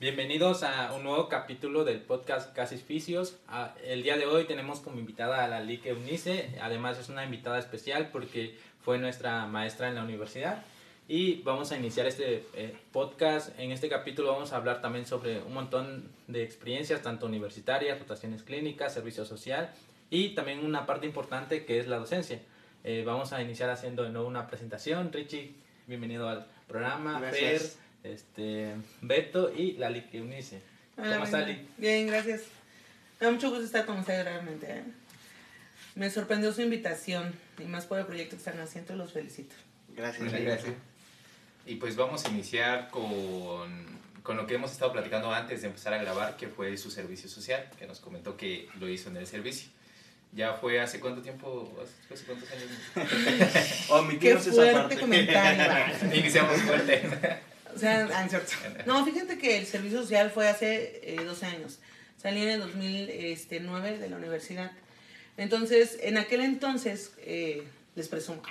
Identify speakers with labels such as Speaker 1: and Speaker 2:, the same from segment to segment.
Speaker 1: Bienvenidos a un nuevo capítulo del podcast Casis Fisios. Ah, el día de hoy tenemos como invitada a la Lique Unice. Además es una invitada especial porque fue nuestra maestra en la universidad. Y vamos a iniciar este eh, podcast. En este capítulo vamos a hablar también sobre un montón de experiencias, tanto universitarias, rotaciones clínicas, servicio social y también una parte importante que es la docencia. Eh, vamos a iniciar haciendo de nuevo una presentación. Richie, bienvenido al programa.
Speaker 2: Gracias
Speaker 1: este, Beto y Lali que unice. ¿Cómo estás, Lali?
Speaker 3: Bien, gracias. Me da mucho gusto estar con ustedes realmente. ¿eh? Me sorprendió su invitación y más por el proyecto que están haciendo, los felicito.
Speaker 2: Gracias, gracias. Y pues vamos a iniciar con, con lo que hemos estado platicando antes de empezar a grabar, que fue su servicio social, que nos comentó que lo hizo en el servicio. ¿Ya fue hace cuánto tiempo? ¿Hace cuántos años?
Speaker 3: oh, Qué fuerte comentario.
Speaker 2: Iniciamos fuerte.
Speaker 3: Ah, No, fíjate que el servicio social fue hace eh, 12 años. Salí en el 2009 de la universidad. Entonces, en aquel entonces, eh, les presumo,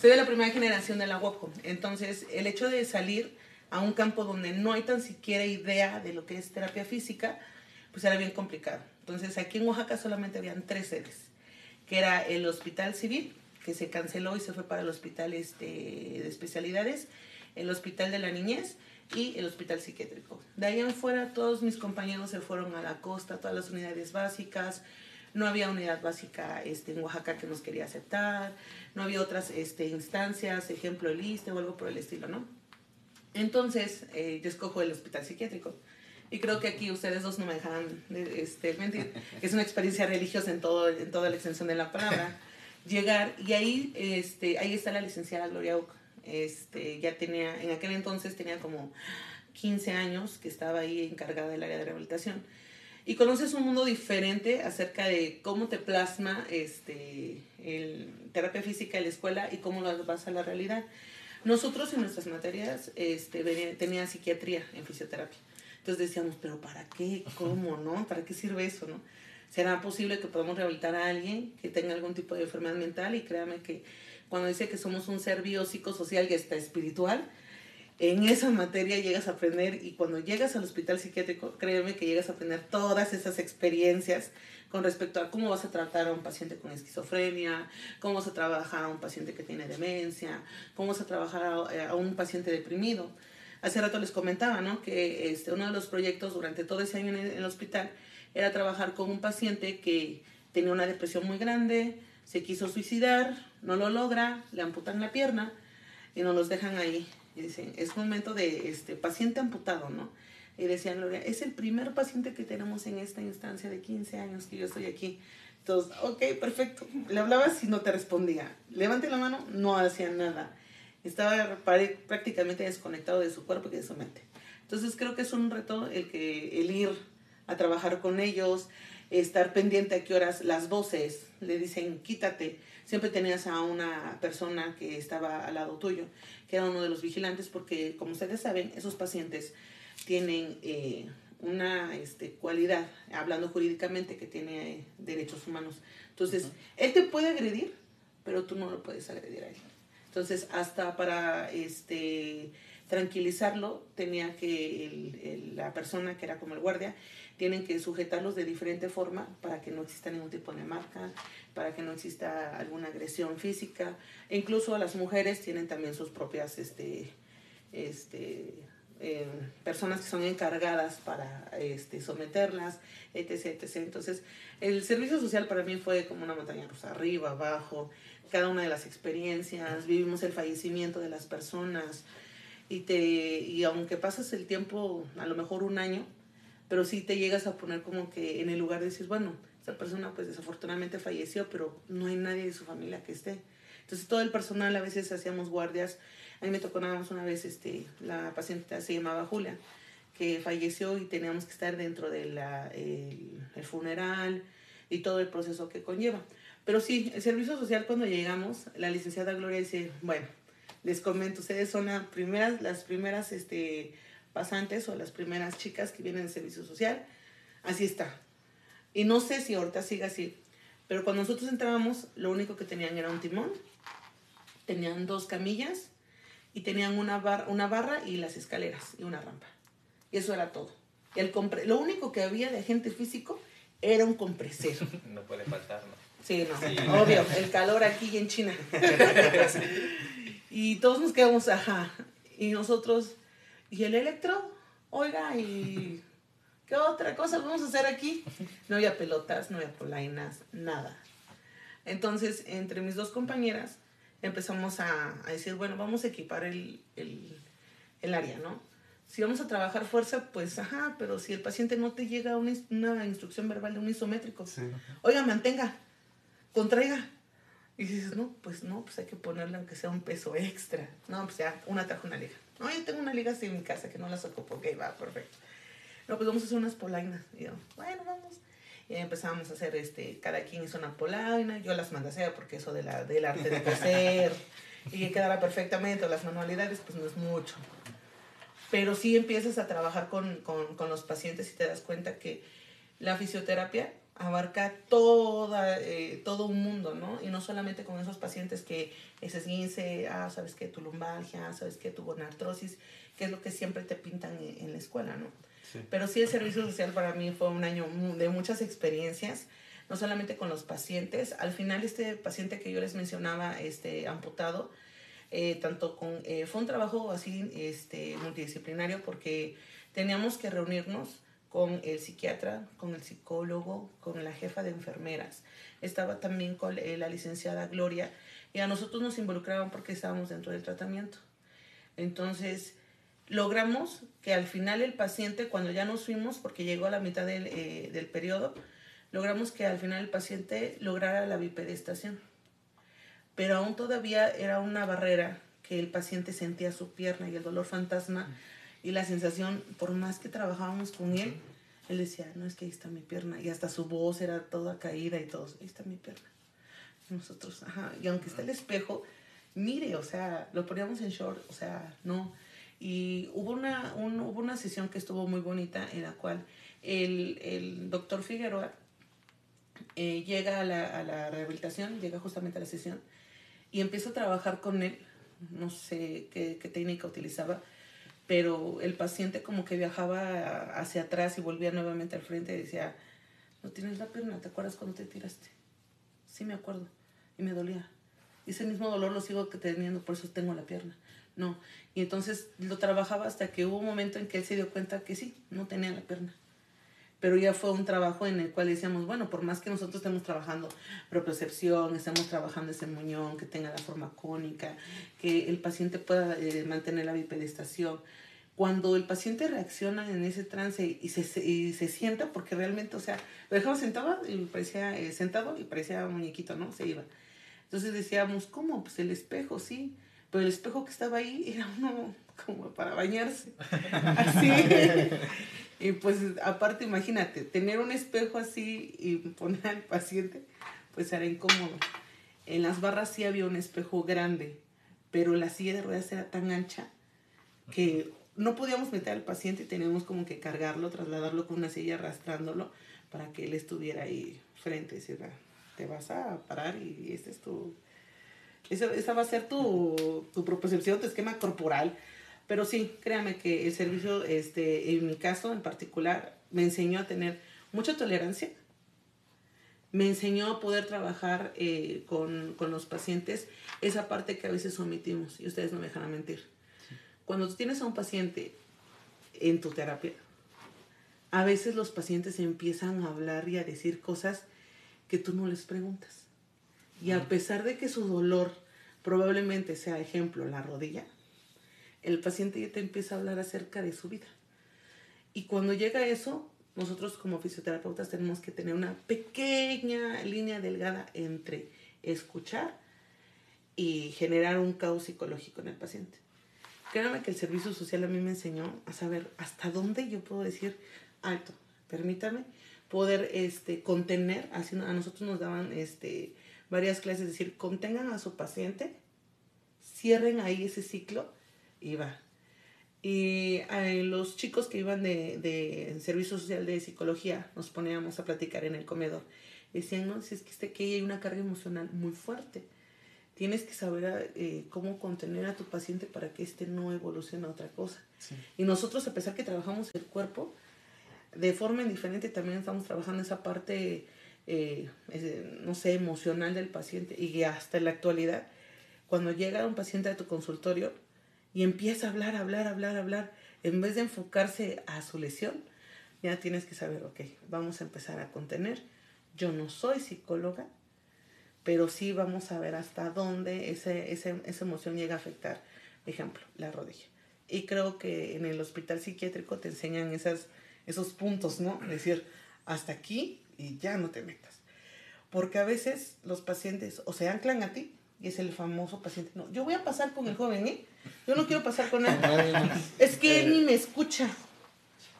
Speaker 3: soy de la primera generación de la UOCO. Entonces, el hecho de salir a un campo donde no hay tan siquiera idea de lo que es terapia física, pues era bien complicado. Entonces, aquí en Oaxaca solamente habían tres sedes, que era el Hospital Civil, que se canceló y se fue para el Hospital este, de Especialidades, el Hospital de la Niñez y el Hospital Psiquiátrico. De ahí en fuera todos mis compañeros se fueron a la costa, todas las unidades básicas. No había unidad básica este, en Oaxaca que nos quería aceptar, no había otras este, instancias, ejemplo el ISTE o algo por el estilo, ¿no? Entonces, eh, yo escojo el hospital psiquiátrico. Y creo que aquí ustedes dos no me dejarán este, mentir. Es una experiencia religiosa en, todo, en toda la extensión de la palabra. Llegar, y ahí, este, ahí está la licenciada Gloria Oca este, ya tenía, en aquel entonces tenía como 15 años que estaba ahí encargada del área de rehabilitación. Y conoces un mundo diferente acerca de cómo te plasma este, el, terapia física en la escuela y cómo lo vas a la realidad. Nosotros en nuestras materias este, tenía psiquiatría en fisioterapia. Entonces decíamos, pero ¿para qué? ¿Cómo? ¿No? ¿Para qué sirve eso? ¿No? ¿Será posible que podamos rehabilitar a alguien que tenga algún tipo de enfermedad mental? Y créame que cuando dice que somos un ser biopsicosocial y hasta espiritual, en esa materia llegas a aprender y cuando llegas al hospital psiquiátrico, créeme que llegas a aprender todas esas experiencias con respecto a cómo vas a tratar a un paciente con esquizofrenia, cómo vas a trabajar a un paciente que tiene demencia, cómo vas a trabajar a, un paciente deprimido. Hace rato les comentaba, ¿no? Que este, uno de los proyectos durante todo ese año en el hospital era trabajar con un paciente que tenía una depresión muy grande, se quiso suicidar, no lo logra, le amputan la pierna y nos los dejan ahí. Y dicen, es momento de este paciente amputado, ¿no? Y decían, Gloria, es el primer paciente que tenemos en esta instancia de 15 años que yo estoy aquí. Entonces, ok, perfecto. Le hablabas y no te respondía. Levante la mano, no hacía nada. Estaba prácticamente desconectado de su cuerpo y de su mente. Entonces, creo que es un reto el, que, el ir a trabajar con ellos, estar pendiente a qué horas las voces le dicen quítate. Siempre tenías a una persona que estaba al lado tuyo, que era uno de los vigilantes, porque como ustedes saben, esos pacientes tienen eh, una este, cualidad, hablando jurídicamente, que tiene derechos humanos. Entonces, él te puede agredir, pero tú no lo puedes agredir a él. Entonces, hasta para este, tranquilizarlo, tenía que la persona que era como el guardia, tienen que sujetarlos de diferente forma para que no exista ningún tipo de marca, para que no exista alguna agresión física. E incluso las mujeres tienen también sus propias este, este, eh, personas que son encargadas para este, someterlas, etc, etc. Entonces, el servicio social para mí fue como una montaña rusa, arriba, abajo, cada una de las experiencias, vivimos el fallecimiento de las personas y, te, y aunque pasas el tiempo, a lo mejor un año, pero sí te llegas a poner como que en el lugar de decir, bueno, esa persona pues desafortunadamente falleció, pero no hay nadie de su familia que esté. Entonces todo el personal a veces hacíamos guardias. A mí me tocó nada más una vez, este, la paciente se llamaba Julia, que falleció y teníamos que estar dentro del de el funeral y todo el proceso que conlleva. Pero sí, el servicio social cuando llegamos, la licenciada Gloria dice, bueno, les comento, ustedes son las primeras, las primeras este, pasantes o las primeras chicas que vienen de servicio social. Así está. Y no sé si ahorita sigue así, pero cuando nosotros entrábamos, lo único que tenían era un timón, tenían dos camillas y tenían una, una barra y las escaleras y una rampa. Y eso era todo. El compre lo único que había de agente físico era un compresero.
Speaker 2: No puede faltar, ¿no?
Speaker 3: Sí, no, obvio, el calor aquí en China. Y todos nos quedamos, ajá. Y nosotros, ¿y el electro? Oiga, ¿y qué otra cosa vamos a hacer aquí? No había pelotas, no había polainas, nada. Entonces, entre mis dos compañeras, empezamos a, a decir, bueno, vamos a equipar el, el, el, área, ¿no? Si vamos a trabajar fuerza, pues, ajá, pero si el paciente no te llega una, una instrucción verbal de un isométrico, sí. oiga, mantenga, contraiga. Y dices, no, pues no, pues hay que ponerle aunque sea un peso extra. No, pues ya, una trajo una liga. No, yo tengo una liga así en mi casa que no la saco porque va, perfecto. No, pues vamos a hacer unas polainas. Y yo, bueno, vamos. Y empezamos a hacer, este, cada quien hizo una polaina. Yo las mandé a hacer porque eso de la, del arte de coser y que quedara perfectamente, las manualidades, pues no es mucho. Pero sí empiezas a trabajar con, con, con los pacientes y te das cuenta que la fisioterapia abarca toda, eh, todo un mundo, ¿no? Y no solamente con esos pacientes que es esguince, ah, sabes que tu lumbalgia, sabes que tu artrosis, que es lo que siempre te pintan en, en la escuela, ¿no? Sí. Pero sí el servicio social para mí fue un año de muchas experiencias, no solamente con los pacientes, al final este paciente que yo les mencionaba, este amputado, eh, tanto con, eh, fue un trabajo así este, multidisciplinario porque teníamos que reunirnos con el psiquiatra, con el psicólogo, con la jefa de enfermeras. Estaba también con eh, la licenciada Gloria y a nosotros nos involucraban porque estábamos dentro del tratamiento. Entonces, logramos que al final el paciente, cuando ya nos fuimos, porque llegó a la mitad del, eh, del periodo, logramos que al final el paciente lograra la bipedestación. Pero aún todavía era una barrera que el paciente sentía su pierna y el dolor fantasma. Y la sensación, por más que trabajábamos con él, él decía, no, es que ahí está mi pierna. Y hasta su voz era toda caída y todo, ahí está mi pierna. Y nosotros, ajá, y aunque está el espejo, mire, o sea, lo poníamos en short, o sea, no. Y hubo una, un, hubo una sesión que estuvo muy bonita en la cual el, el doctor Figueroa eh, llega a la, a la rehabilitación, llega justamente a la sesión y empieza a trabajar con él, no sé qué, qué técnica utilizaba, pero el paciente como que viajaba hacia atrás y volvía nuevamente al frente y decía, no tienes la pierna, ¿te acuerdas cuando te tiraste? Sí, me acuerdo. Y me dolía. Y ese mismo dolor lo sigo teniendo, por eso tengo la pierna. No. Y entonces lo trabajaba hasta que hubo un momento en que él se dio cuenta que sí, no tenía la pierna. Pero ya fue un trabajo en el cual decíamos, bueno, por más que nosotros estemos trabajando propiocepción, estemos trabajando ese muñón, que tenga la forma cónica, que el paciente pueda eh, mantener la bipedestación, cuando el paciente reacciona en ese trance y se, y se sienta, porque realmente, o sea, lo dejaba sentado y parecía eh, sentado y parecía muñequito, ¿no? Se iba. Entonces decíamos, ¿cómo? Pues el espejo, sí. Pero el espejo que estaba ahí era uno como para bañarse. Así. y pues aparte, imagínate, tener un espejo así y poner al paciente, pues era incómodo. En las barras sí había un espejo grande, pero la silla de ruedas era tan ancha que no podíamos meter al paciente y teníamos como que cargarlo, trasladarlo con una silla, arrastrándolo para que él estuviera ahí frente. Decir, te vas a parar y este es tu... Esa, esa va a ser tu, tu proposición, tu esquema corporal. Pero sí, créame que el servicio, este, en mi caso en particular, me enseñó a tener mucha tolerancia. Me enseñó a poder trabajar eh, con, con los pacientes esa parte que a veces omitimos. Y ustedes no me dejan mentir cuando tú tienes a un paciente en tu terapia, a veces los pacientes empiezan a hablar y a decir cosas que tú no les preguntas. Y a pesar de que su dolor probablemente sea, ejemplo, la rodilla, el paciente ya te empieza a hablar acerca de su vida. Y cuando llega eso, nosotros como fisioterapeutas tenemos que tener una pequeña línea delgada entre escuchar y generar un caos psicológico en el paciente. Créanme que el servicio social a mí me enseñó a saber hasta dónde yo puedo decir alto, permítame, poder este, contener, así a nosotros nos daban este, varias clases, decir, contengan a su paciente, cierren ahí ese ciclo y va. Y eh, los chicos que iban de, de servicio social de psicología nos poníamos a platicar en el comedor. Decían, no, si es que, este, que hay una carga emocional muy fuerte tienes que saber eh, cómo contener a tu paciente para que éste no evolucione a otra cosa. Y nosotros, a pesar que trabajamos el cuerpo, de forma indiferente también estamos trabajando esa parte, eh, no sé, emocional del paciente. Y hasta en la actualidad, cuando llega un paciente a tu consultorio y empieza a hablar, hablar, hablar, hablar, en vez de enfocarse a su lesión, ya tienes que saber, ok, vamos a empezar a contener. Yo no soy psicóloga, pero sí vamos a ver hasta dónde ese, ese, esa emoción llega a afectar, ejemplo, la rodilla. Y creo que en el hospital psiquiátrico te enseñan esas, esos puntos, ¿no? Decir, hasta aquí y ya no te metas. Porque a veces los pacientes o se anclan a ti, y es el famoso paciente, no, yo voy a pasar con el joven, ¿eh? Yo no quiero pasar con él. es que él ni me escucha.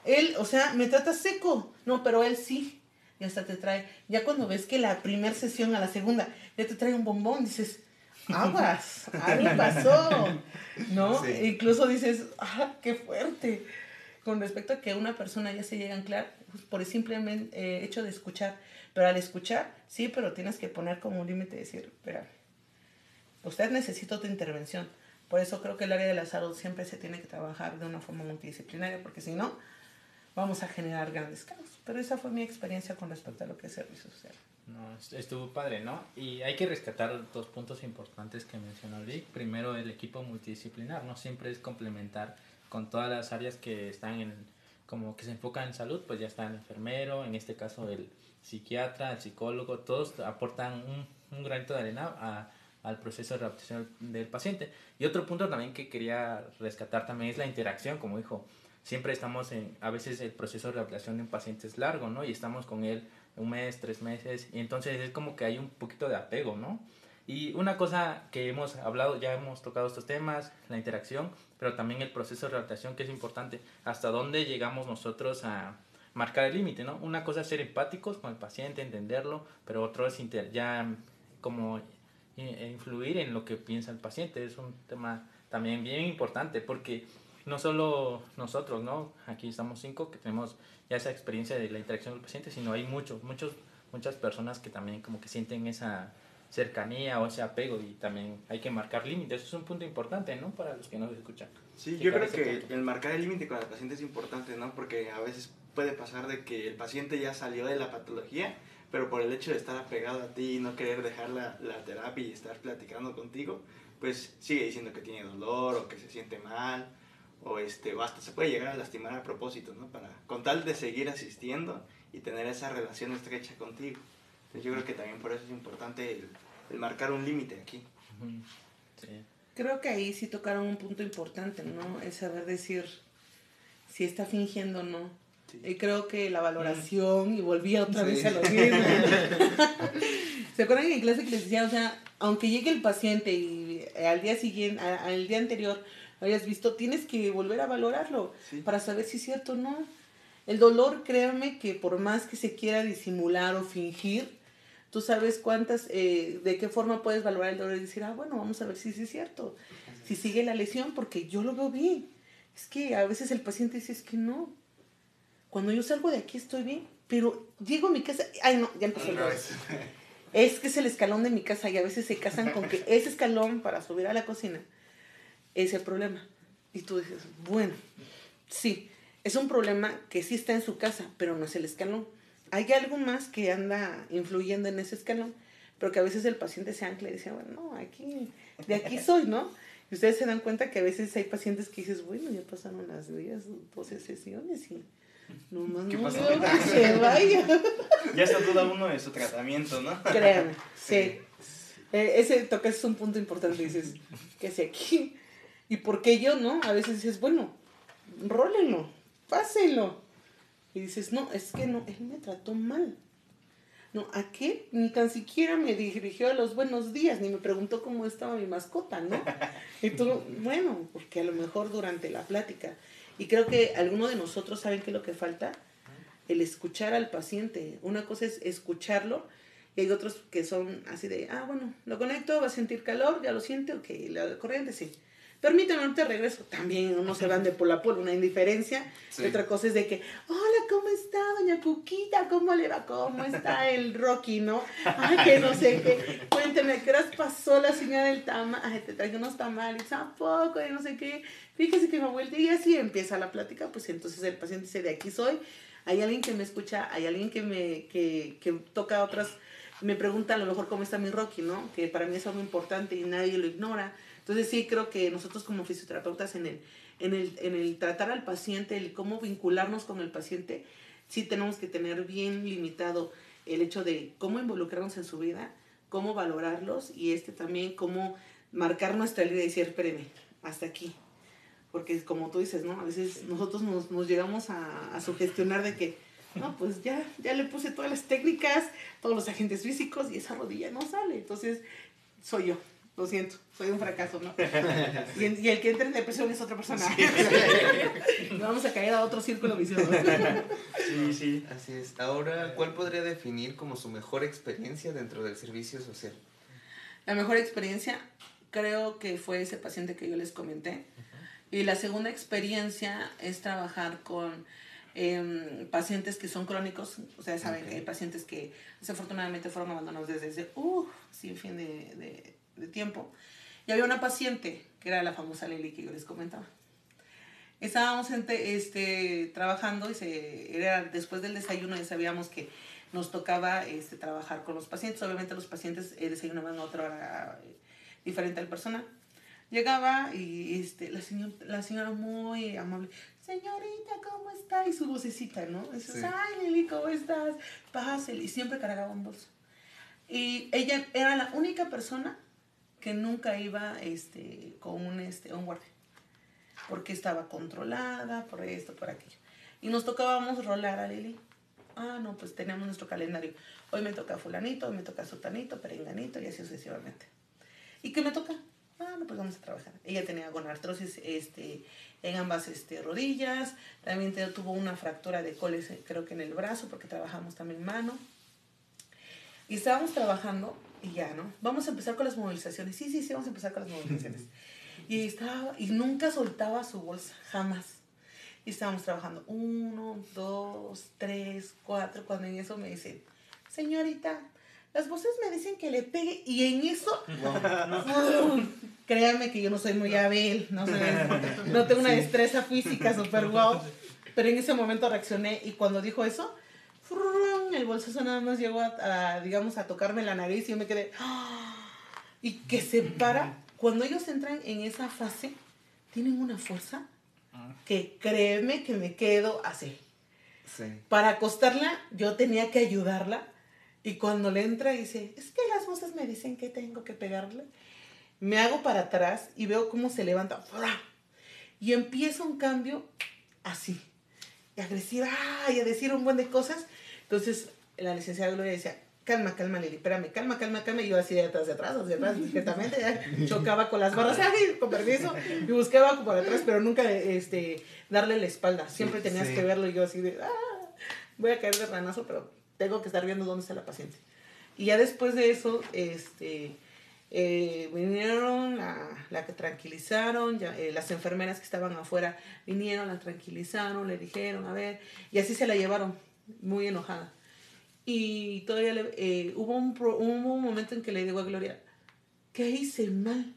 Speaker 3: Él, o sea, me trata seco. No, pero él sí y hasta te trae, ya cuando ves que la primera sesión a la segunda ya te trae un bombón, dices, aguas, algo pasó, ¿no? Incluso dices, ah, qué fuerte. Con respecto a que una persona ya se llega a anclar pues, por el simple eh, hecho de escuchar, pero al escuchar, sí, pero tienes que poner como un límite y decir, espera, usted necesita otra intervención. Por eso creo que el área de la salud siempre se tiene que trabajar de una forma multidisciplinaria, porque si no, vamos a generar grandes caos. Pero esa fue mi experiencia con respecto a lo que es servicio social.
Speaker 1: No, estuvo padre, ¿no? Y hay que rescatar dos puntos importantes que mencionó Rick. Primero, el equipo multidisciplinar, ¿no? Siempre es complementar con todas las áreas que están en, como que se enfocan en salud, pues ya está el enfermero, en este caso el psiquiatra, el psicólogo, todos aportan un, un granito de arena a, al proceso de rehabilitación del paciente. Y otro punto también que quería rescatar también es la interacción, como dijo siempre estamos en, a veces el proceso de rehabilitación de un paciente es largo, ¿no? Y estamos con él un mes, tres meses, y entonces es como que hay un poquito de apego, ¿no? Y una cosa que hemos hablado, ya hemos tocado estos temas, la interacción, pero también el proceso de rehabilitación que es importante, hasta dónde llegamos nosotros a marcar el límite, ¿no? Una cosa es ser empáticos con el paciente, entenderlo, pero otro es ya como influir en lo que piensa el paciente, es un tema también bien importante porque no solo nosotros, ¿no? Aquí estamos cinco que tenemos ya esa experiencia de la interacción del paciente, sino hay muchos, muchos, muchas personas que también como que sienten esa cercanía o ese apego y también hay que marcar límites. Eso es un punto importante, ¿no? Para los que nos escuchan.
Speaker 4: Sí, yo creo que el marcar el límite con el paciente es importante, ¿no? Porque a veces puede pasar de que el paciente ya salió de la patología, pero por el hecho de estar apegado a ti y no querer dejar la, la terapia y estar platicando contigo, pues sigue diciendo que tiene dolor o que se siente mal o este, basta, se puede llegar a lastimar a propósito, ¿no? Para, con tal de seguir asistiendo y tener esa relación estrecha contigo. Entonces yo creo que también por eso es importante el, marcar un límite aquí.
Speaker 3: Creo que ahí sí tocaron un punto importante, ¿no? El saber decir si está fingiendo o no. Y creo que la valoración, y volví otra vez a lo mismo. ¿Se acuerdan en clase que les decía, o sea, aunque llegue el paciente y al día siguiente, al día anterior, hayas visto, tienes que volver a valorarlo para saber si es cierto o no. El dolor, créanme que por más que se quiera disimular o fingir, tú sabes cuántas, eh, de qué forma puedes valorar el dolor y decir, ah, bueno, vamos a ver si es cierto, si sigue la lesión, porque yo lo veo bien. Es que a veces el paciente dice, es que no. Cuando yo salgo de aquí estoy bien, pero llego a mi casa, ay no, ya empezó el dolor. Es que es el escalón de mi casa y a veces se casan con que ese escalón para subir a la cocina es el problema. Y tú dices, bueno, sí, es un problema que sí está en su casa, pero no es el escalón. Hay algo más que anda influyendo en ese escalón, pero que a veces el paciente se ancla y dice, bueno, no, aquí, de aquí soy, ¿no? Y ustedes se dan cuenta que a veces hay pacientes que dices, bueno, ya pasaron las días, 12 sesiones y nomás no veo que se vaya.
Speaker 4: Ya está duda uno de su tratamiento, ¿no?
Speaker 3: Créanme, sí. Eh, ese toque es un punto importante, dices, que si aquí ¿Y por qué yo no? A veces dices, bueno, rólenlo, pásenlo. Y dices, no, es que no, él me trató mal. No, ¿a qué? Ni tan siquiera me dirigió a los buenos días, ni me preguntó cómo estaba mi mascota, ¿no? Y tú, bueno, porque a lo mejor durante la plática. Y creo que algunos de nosotros saben qué es lo que falta, el escuchar al paciente. Una cosa es escucharlo y hay otros que son así de, ah, bueno, lo conecto, va a sentir calor, ya lo siente, ok, la corriente sí permíteme, ahorita regreso. También uno se van de por la por una indiferencia. Y otra cosa es de que, hola, ¿cómo está doña Cuquita? ¿Cómo le va? ¿Cómo está el Rocky, no? Ay, que no sé qué. Cuénteme, ¿qué horas pasó la señora del tamal? Ay, te traigo unos tamales, ¿a poco? Y no sé qué. Fíjese que me vuelta y así empieza la plática, pues entonces el paciente dice, de aquí soy. Hay alguien que me escucha, hay alguien que me que, que toca otras, me pregunta a lo mejor cómo está mi Rocky, ¿no? Que para mí es algo importante y nadie lo ignora. Entonces sí creo que nosotros como fisioterapeutas en el, en el, en el tratar al paciente, el cómo vincularnos con el paciente, sí tenemos que tener bien limitado el hecho de cómo involucrarnos en su vida, cómo valorarlos y este también cómo marcar nuestra línea y decir, espéreme, hasta aquí. Porque como tú dices, ¿no? A veces nosotros nos, nos llegamos a, a sugestionar de que, no, pues ya, ya le puse todas las técnicas, todos los agentes físicos y esa rodilla no sale. Entonces, soy yo. Lo siento, soy un fracaso, ¿no? Y, y el que entra en depresión es otra persona. Vamos a caer a otro círculo vicioso.
Speaker 5: Sí, sí. Así es. Ahora, ¿cuál podría definir como su mejor experiencia dentro del servicio social?
Speaker 3: La mejor experiencia creo que fue ese paciente que yo les comenté. Y la segunda experiencia es trabajar con eh, pacientes que son crónicos. Ustedes saben que hay pacientes que desafortunadamente fueron abandonados desde, desde uh, sin fin de, de, de tiempo. Y había una paciente que era la famosa Lili que yo les comentaba. Estábamos este, este, trabajando y se, era después del desayuno ya sabíamos que nos tocaba este, trabajar con los pacientes. Obviamente los pacientes eh, desayunaban a otra hora eh, diferente al personal. Llegaba y este, la, señor, la señora muy amable, señorita, ¿cómo está? Y su vocecita, ¿no? Dices,
Speaker 5: Sí.
Speaker 3: ay, Lili, ¿cómo estás? Pásale. Y siempre cargaba un bolso. Y ella era la única persona que nunca iba este, con un, este, un guardia. Porque estaba controlada, por esto, por aquello. Y nos tocábamos rolar a Lili. Ah, no, pues teníamos nuestro calendario. Hoy me toca fulanito, hoy me toca sutanito, perenganito y así sucesivamente. ¿Y qué me toca? Ah, no, pues vamos a trabajar. Ella tenía gonartrosis este, en ambas este, rodillas. También tuvo una fractura de coles, eh, creo que en el brazo, porque trabajamos también mano. Y estábamos trabajando y ya, ¿no? Vamos a empezar con las movilizaciones. Sí, sí, sí, vamos a empezar con las movilizaciones. y estaba, y nunca soltaba su bolsa, jamás. Y estábamos trabajando uno, dos, tres, cuatro. Cuando en eso me dicen, señorita, las voces me dicen que le pegue. Y en eso, ¡fum! créanme que yo no soy muy hábil, no, soy- no tengo una destreza física súper guau. Pero en ese momento reaccioné y cuando dijo eso. El bolsazo nada más llegó a, a, digamos, a tocarme la nariz y yo me quedé, ¡ah! y que se para. Cuando ellos entran en esa fase, tienen una fuerza que créeme que me quedo así.
Speaker 5: Sí.
Speaker 3: Para acostarla, yo tenía que ayudarla. Y cuando le entra, dice, es que las voces me dicen que tengo que pegarle. Me hago para atrás y veo cómo se levanta. ¡fra! Y empieza un cambio así. Y agresiva, y a decir un buen de cosas. Entonces, la licenciada Gloria decía, calma, calma, Lili, espérame, calma, calma, calma. Y yo así de atrás, de atrás, hacia atrás, discretamente, ya chocaba con las barras, ¡ay! con permiso. Y buscaba por atrás, pero nunca este, darle la espalda. Siempre tenías
Speaker 5: sí.
Speaker 3: que verlo y yo así de, ¡ah! Voy a caer de ranazo, pero tengo que estar viendo dónde está la paciente. Y ya después de eso, este, eh, vinieron, la, la que tranquilizaron, ya, eh, las enfermeras que estaban afuera vinieron, la tranquilizaron, le dijeron, a ver, y así se la llevaron, muy enojada. Y todavía le- eh, hubo, un pro- hubo un momento en que le digo a Gloria, ¿qué hice mal?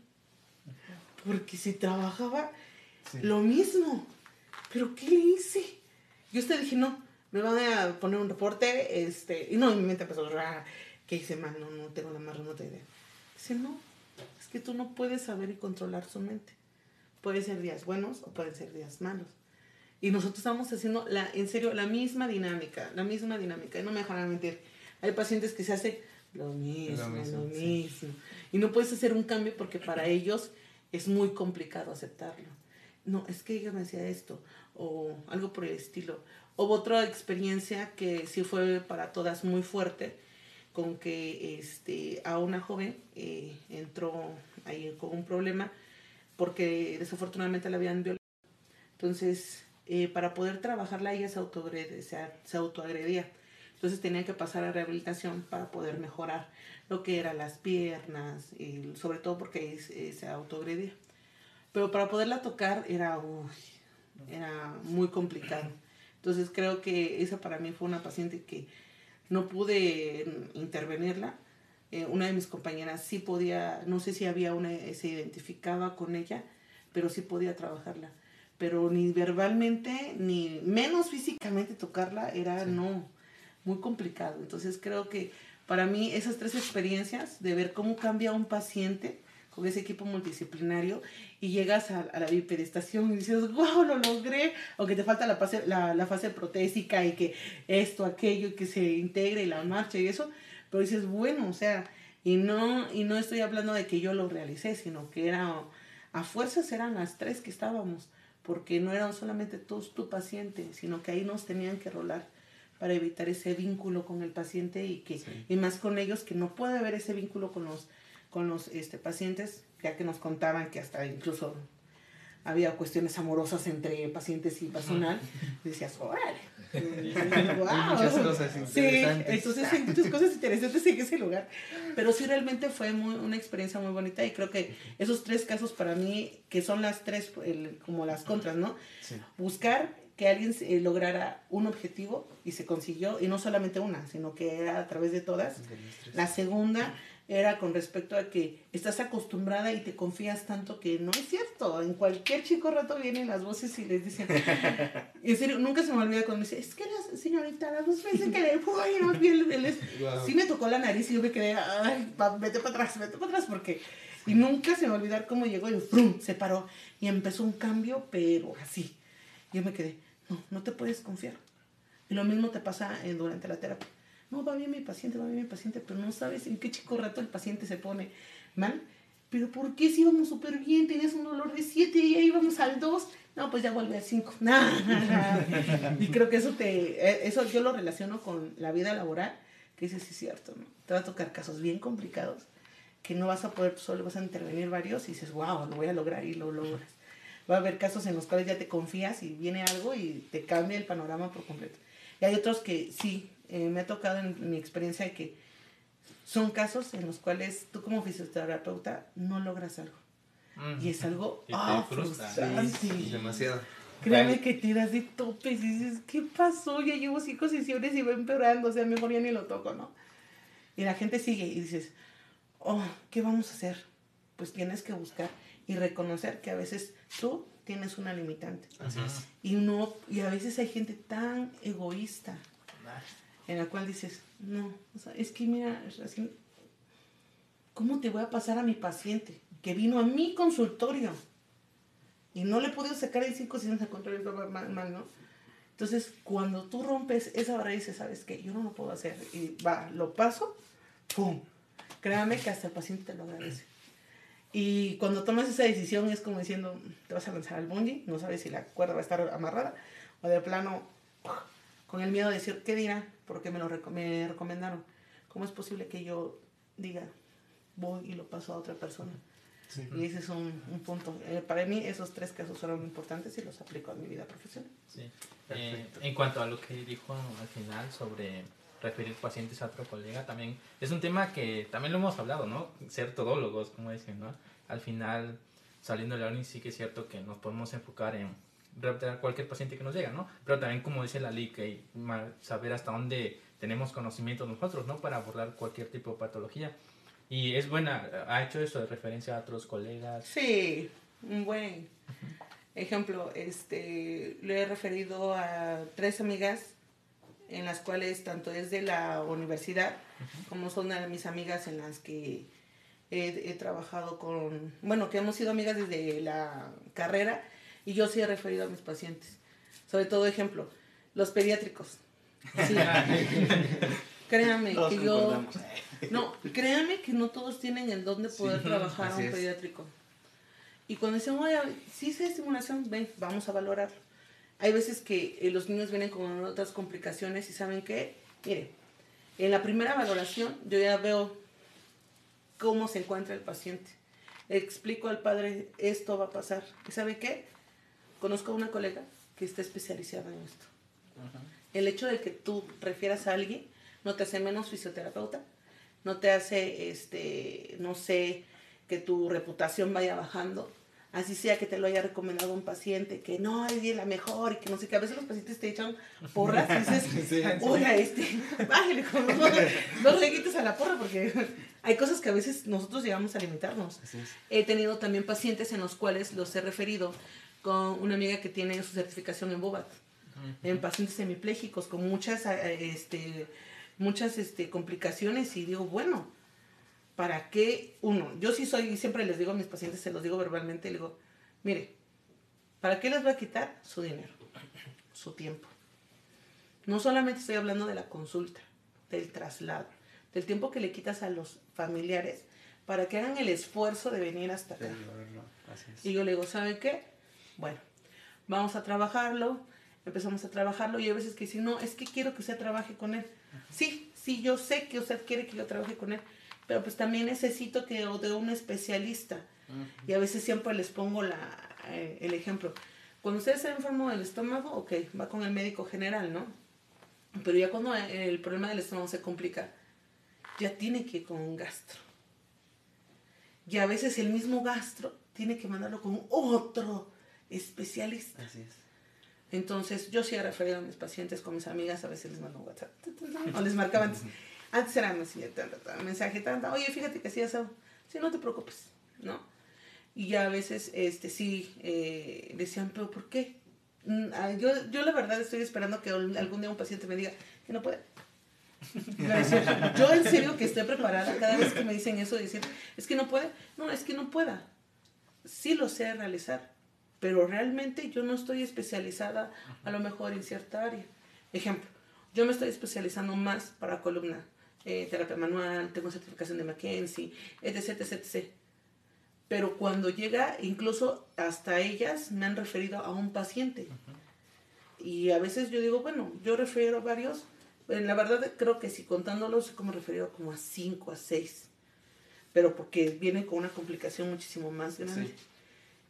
Speaker 3: Porque si trabajaba lo mismo, pero ¿qué le hice? Yo usted dije, no, me van a poner un reporte, este, y no, en mi mente empezó, "Ah, ¿qué hice mal? No, no tengo la más remota idea. Dice, no, es que tú no puedes saber y controlar su mente. Pueden ser días buenos o pueden ser días malos. Y nosotros estamos haciendo, la, en serio, la misma dinámica, la misma dinámica. Y no me dejarán mentir. Hay pacientes que se hacen lo mismo, lo mismo.
Speaker 5: mismo, sí.
Speaker 3: Y no puedes hacer un cambio porque para ellos es muy complicado aceptarlo. No, es que ella me decía esto, o algo por el estilo. Hubo otra experiencia que sí fue para todas muy fuerte, con que este, a una joven eh, entró ahí con un problema porque desafortunadamente la habían violado. Entonces, eh, para poder trabajarla, ella se, se, autoagredía. Entonces tenía que pasar a rehabilitación para poder mejorar lo que eran las piernas, y sobre todo porque eh, se autoagredía. pero para poderla tocar era, era muy complicado. Entonces creo que esa para mí fue una paciente que no pude intervenirla. Eh, una de mis compañeras sí podía, no sé si había una, se identificaba con ella, pero sí podía trabajarla. Pero ni verbalmente, ni menos físicamente tocarla era no, muy complicado. Entonces creo que para mí esas tres experiencias de ver cómo cambia un paciente con ese equipo multidisciplinario y llegas a, la bipedestación y dices, wow, lo logré, o que te falta la fase, la, la fase protésica y que esto, aquello, y que se integre y la marcha y eso, pero dices, bueno, o sea, y no, y no estoy hablando de que yo lo realicé, sino que era, a fuerzas eran las tres que estábamos, porque no eran solamente todos tu paciente, sino que ahí nos tenían que rolar para evitar ese vínculo con el paciente y que y más con ellos que no puede haber ese vínculo con los con los este, pacientes ya que nos contaban que hasta incluso había cuestiones amorosas entre pacientes y personal y decías órale muchas cosas interesantes. Sí, entonces hay muchas cosas interesantes en ese lugar. Pero sí, realmente fue muy, una experiencia muy bonita y creo que esos tres casos para mí, que son las tres, como las contras, ¿no? Buscar que alguien eh, lograra un objetivo y se consiguió, y no solamente una, sino que era a través de todas. La segunda era con respecto a que estás acostumbrada y te confías tanto que no es cierto. En cualquier chico rato vienen las voces y les dicen, en serio, nunca se me olvida cuando me dice, es que la señorita, las dos veces que le fue, no bien, sí me tocó la nariz y yo me quedé, ay, vete para atrás, vete para atrás, porque... Y nunca se me olvidar cómo llegó y ¡frum! se paró y empezó un cambio, pero así. Yo me quedé, no, no te puedes confiar. Y lo mismo te pasa eh, durante la terapia. No, va bien mi paciente, va bien mi paciente, pero no sabes en qué chico rato el paciente se pone mal. Pero ¿por qué si íbamos súper bien? Tenías un dolor de 7 y ya íbamos al 2. No, pues ya vuelve al 5. y creo que eso te, eh, eso yo lo relaciono con la vida laboral, que dices, sí es cierto, ¿no? Te va a tocar casos bien complicados que no vas a poder solo, vas a intervenir varios y dices, wow, lo voy a lograr y lo logras va a haber casos en los cuales ya te confías y viene algo y te cambia el panorama por completo. Y hay otros que sí, eh, me ha tocado en mi experiencia que son casos en los cuales tú como fisioterapeuta no logras algo. Y es algo oh, frustrante. demasiado. Créeme que tiras de topes y dices, ¿qué pasó? Ya llevo cinco sesiones y va empeorando, o sea, mejor ya ni lo toco, ¿no? Y la gente sigue y dices, oh, ¿qué vamos a hacer? Pues tienes que buscar y reconocer que a veces tú tienes una limitante. Así es. Y, no, y a veces hay gente tan egoísta en la cual dices, no, o sea, es que mira, ¿cómo te voy a pasar a mi paciente que vino a mi consultorio? Y no le pude sacar el cinco si al contrario mal, mal, ¿no? Entonces, cuando tú rompes esa barrera y dices, ¿sabes qué? Yo no lo puedo hacer. Y va, lo paso, ¡pum! Créame que hasta el paciente te lo agradece. Y cuando tomas esa decisión es como diciendo, te vas a lanzar al bungee, no sabes si la cuerda va a estar amarrada o de plano con el miedo de decir, ¿qué dirá? Porque me lo me recomendaron. ¿Cómo es posible que yo diga, voy y lo paso a otra persona? Y ese es un, un punto. Eh, para mí esos tres casos son importantes y los aplico a mi vida profesional.
Speaker 1: Sí. Eh, en cuanto a lo que dijo al final sobre referir pacientes a otro colega también es un tema que también lo hemos hablado, ¿no? Ser todólogos, como dicen, ¿no? Al final, saliendo de la uni, sí que es cierto que nos podemos enfocar en a cualquier paciente que nos llega, ¿no? Pero también, como dice la LIC, saber hasta dónde tenemos conocimiento nosotros, ¿no? Para abordar cualquier tipo de patología. Y es buena, ha hecho eso de referencia a otros colegas.
Speaker 3: Sí, un buen ejemplo. Este, le he referido a tres amigas en las cuales tanto es de la universidad como son de mis amigas en las que he, trabajado con, bueno, que hemos sido amigas desde la carrera y yo sí he referido a mis pacientes. Sobre todo, ejemplo, los pediátricos. Sí. créanme que yo... No, créanme que no todos tienen el don de poder trabajar a un pediátrico. Y cuando dicen, oye, sí sé estimulación, ven, vamos a valorar hay veces que eh, los niños vienen con otras complicaciones y saben que, mire, en la primera valoración yo ya veo cómo se encuentra el paciente. explico al padre, esto va a pasar. ¿Y sabe qué? Conozco a una colega que está especializada en esto. El hecho de que tú refieras a alguien no te hace menos fisioterapeuta, no te hace, este, no sé, que tu reputación vaya bajando. así sea que te lo haya recomendado un paciente, que no, es la mejor y que no sé qué. A veces los pacientes te echan porras y dices, oiga, este, bájale con dos, dos a la porra porque hay cosas que a veces nosotros llegamos a limitarnos. He tenido también pacientes en los cuales los he referido con una amiga que tiene su certificación en BOBAT, en pacientes hemipléjicos con muchas, eh, este, muchas este, complicaciones y digo, bueno, ¿para qué uno? Yo sí soy, siempre les digo a mis pacientes, se los digo verbalmente, les digo, mire, ¿para qué les va a quitar su dinero, su tiempo? No solamente estoy hablando de la consulta, del traslado, del tiempo que le quitas a los familiares para que hagan el esfuerzo de venir hasta acá. Y yo le digo, ¿sabe qué? Bueno, vamos a trabajarlo, empezamos a trabajarlo y a veces que si no, es que quiero que usted trabaje con él. Sí, sí, yo sé que usted quiere que yo trabaje con él, pero pues también necesito que de un especialista. Y a veces siempre les pongo la, eh, el ejemplo. Cuando usted está enfermo del estómago, ok, va con el médico general, ¿no? Pero ya cuando el problema del estómago se complica, ya tiene que ir con un gastro. Y a veces el mismo gastro tiene que mandarlo con otro especialista.
Speaker 5: Así es.
Speaker 3: Entonces, yo sí he referido a mis pacientes con mis amigas, a veces les mando un WhatsApp, o les marcaba antes. Antes era mensaje, tanta, oye, fíjate que así eso. Sí, no te preocupes, ¿no? Y ya a veces, este, sí, eh, decían, pero ¿por qué? Mm, yo, yo la verdad estoy esperando que algún día un paciente me diga que no puede. yo en serio que estoy preparada cada vez que me dicen eso, decir, es que no puede. No, es que no pueda. Sí lo sé realizar, pero realmente yo no estoy especializada a lo mejor en cierta área. Ejemplo, yo me estoy especializando más para columna eh, terapia manual, tengo certificación de McKenzie, etc, etc, etc. Pero cuando llega, incluso hasta ellas me han referido a un paciente. Y a veces yo digo, bueno, yo refiero a varios. Eh, la verdad creo que si contándolos, como referido como a cinco, a seis. Pero porque viene con una complicación muchísimo más grande.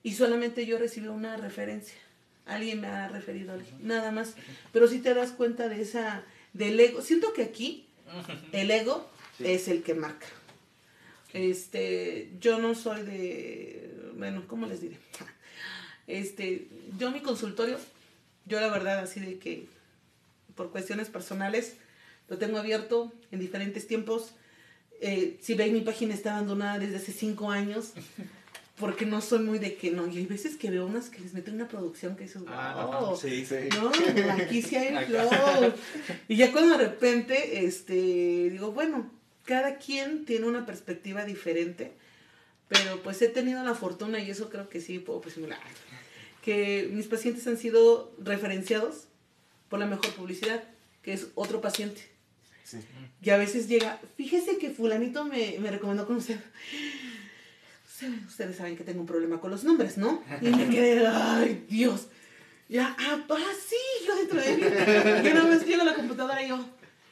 Speaker 3: Y solamente yo recibí una referencia. Alguien me ha referido a alguien, nada más. Pero si te das cuenta de esa, del ego. Siento que aquí el ego es el que marca. Este, yo no soy de, bueno, ¿cómo les diré? Este, yo mi consultorio, yo la verdad así de que por cuestiones personales lo tengo abierto en diferentes tiempos. Eh, si veis mi página está abandonada desde hace cinco años porque no soy muy de que no. Y hay veces que veo unas que les meten una producción que dices, ah, sí, sí. No, aquí sí hay flow. y ya cuando de repente, este, digo, bueno, cada quien tiene una perspectiva diferente, pero pues he tenido la fortuna, y eso creo que sí puedo presumirla, que mis pacientes han sido referenciados por la mejor publicidad, que es otro paciente. Sí. Y a veces llega, fíjese que fulanito me, me recomendó con usted ustedes saben que tengo un problema con los nombres, ¿no? Y me quedé, ay, Dios. Ya, ah, ah sí, yo dentro de mí. Y una vez llego a la computadora y yo,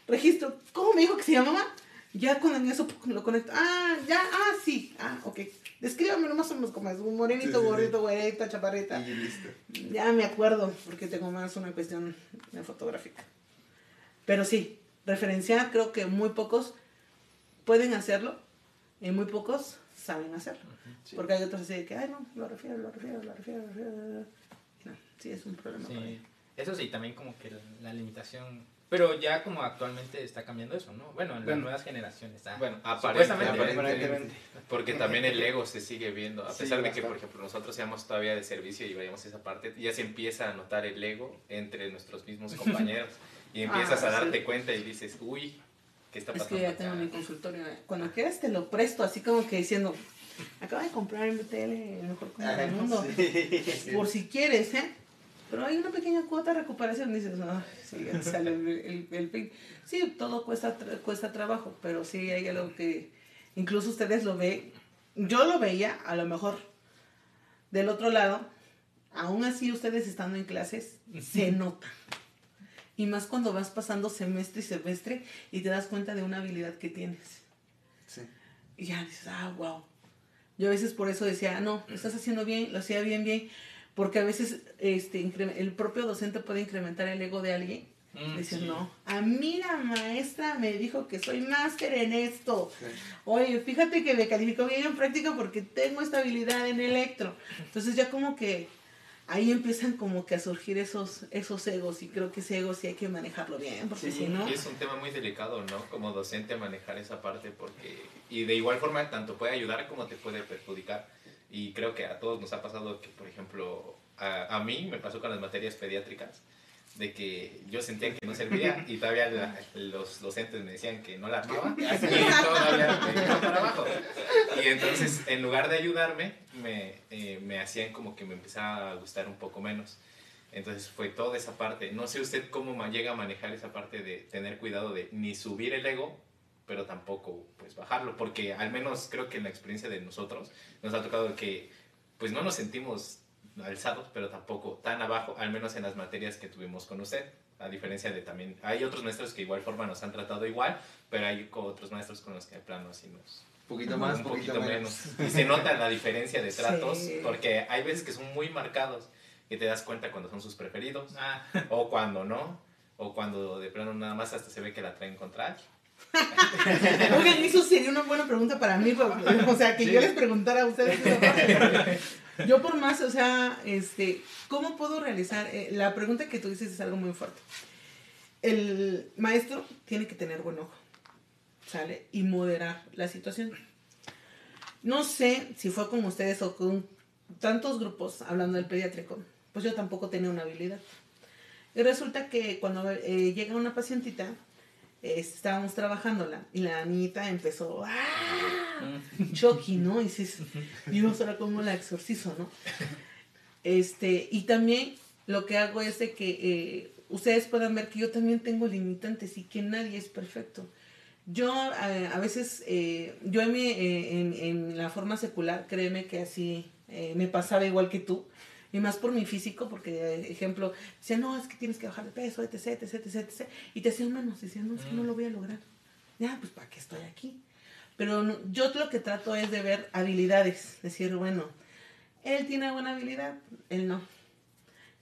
Speaker 3: registro, ¿cómo me dijo que se llamaba? Ya con eso lo conecto. Ah, ya, ah, sí. Ah, ok. Descríbamelo más o menos como es. Un morenito, gordito, güerita, chaparrita. Y listo. Ya me acuerdo, porque tengo más una cuestión fotográfica. Pero sí, referenciar, creo que muy pocos pueden hacerlo. Y muy pocos saben hacerlo. Porque hay otros así de que, ay, no, lo refiero, lo refiero, lo refiero, lo refiero. No, sí, es un problema.
Speaker 1: Sí. Eso sí, también como que la, limitación pero ya como actualmente está cambiando eso, ¿no? Bueno, en las nuevas generaciones está.
Speaker 2: Bueno, aparentemente, Porque también el ego se sigue viendo. A pesar de que, por ejemplo, nosotros seamos todavía de servicio y vayamos a esa parte, ya se empieza a notar el ego entre nuestros mismos compañeros. y empiezas ah, a darte cuenta y dices, uy, es
Speaker 3: que ya tengo mi consultorio. Cuando quieras te lo presto, así como que diciendo, acabo de comprar en BTL el mejor compra del mundo. Por si quieres, ¿eh? Pero hay una pequeña cuota de recuperación. Dices, no, sí, sale el, el, Sí, todo cuesta, cuesta trabajo, pero sí hay algo que incluso ustedes lo ven. Yo lo veía, a lo mejor, del otro lado. Aún así, ustedes estando en clases, se nota. Y más cuando vas pasando semestre y semestre y te das cuenta de una habilidad que tienes. Sí. Y ya dices, ah, wow. Yo a veces por eso decía, ah, no, lo estás haciendo bien, lo hacía bien, bien. Porque a veces este, el propio docente puede incrementar el ego de alguien Mm, Dicen, no, a mí la maestra me dijo que soy máster en esto. Oye, fíjate que me calificó bien en práctica porque tengo estabilidad en electro. Entonces ya como que ahí empiezan como que a surgir esos, esos egos y creo que ese ego sí hay que manejarlo bien, porque si no...
Speaker 2: Y es un tema muy delicado, ¿no? Como docente manejar esa parte porque... Y de igual forma tanto puede ayudar como te puede perjudicar. Y creo que a todos nos ha pasado que, por ejemplo, a, a mí me pasó con las materias pediátricas de que yo sentía que no servía y todavía los docentes me decían que no la armaba y todavía me para abajo. Y entonces, en lugar de ayudarme, me, eh, me hacían como que me empezaba a gustar un poco menos. Entonces fue toda esa parte. No sé usted cómo llega a manejar esa parte de tener cuidado de ni subir el ego, pero tampoco pues bajarlo, porque al menos creo que en la experiencia de nosotros nos ha tocado que pues no nos sentimos alzados, pero tampoco tan abajo, al menos en las materias que tuvimos con usted. A diferencia de también, hay otros maestros que igual forma nos han tratado igual, pero hay otros maestros con los que de plano así nos...
Speaker 5: Poquito más,
Speaker 2: un poquito, menos. Y se nota la diferencia de tratos, porque hay veces que son muy marcados, que te das cuenta cuando son sus preferidos, ah. o cuando no, o cuando de plano nada más hasta se ve que la traen contra
Speaker 3: Oigan, eso sería una buena pregunta para mí, o sea, que yo les preguntara a ustedes. Yo por más, o sea, este, ¿cómo puedo realizar? Eh, la pregunta que tú dices es algo muy fuerte. El maestro tiene que tener buen ojo, ¿sale? Y moderar la situación. No sé si fue con ustedes o con tantos grupos hablando del pediátrico, pues yo tampoco tenía una habilidad. Y resulta que cuando eh, llega una pacientita, estábamos trabajándola y la niñita empezó, ¡ah! Chucky, ¿no? Y dices, Dios, ahora cómo la exorcizo, ¿no? Este, y también lo que hago es de que eh, ustedes puedan ver que yo también tengo limitantes y que nadie es perfecto. Yo eh, a veces, eh, yo en, mi, en, en, la forma secular, créeme que así me pasaba igual que tú, y más por mi físico, porque, ejemplo, decía, no, es que tienes que bajar de peso, etc, etc, etc, etc. Y te hacían menos, decían, no, es que no lo voy a lograr. Ya, pues, ¿para qué estoy aquí? Pero yo lo que trato es de ver habilidades, decir, bueno, él tiene buena habilidad, él no.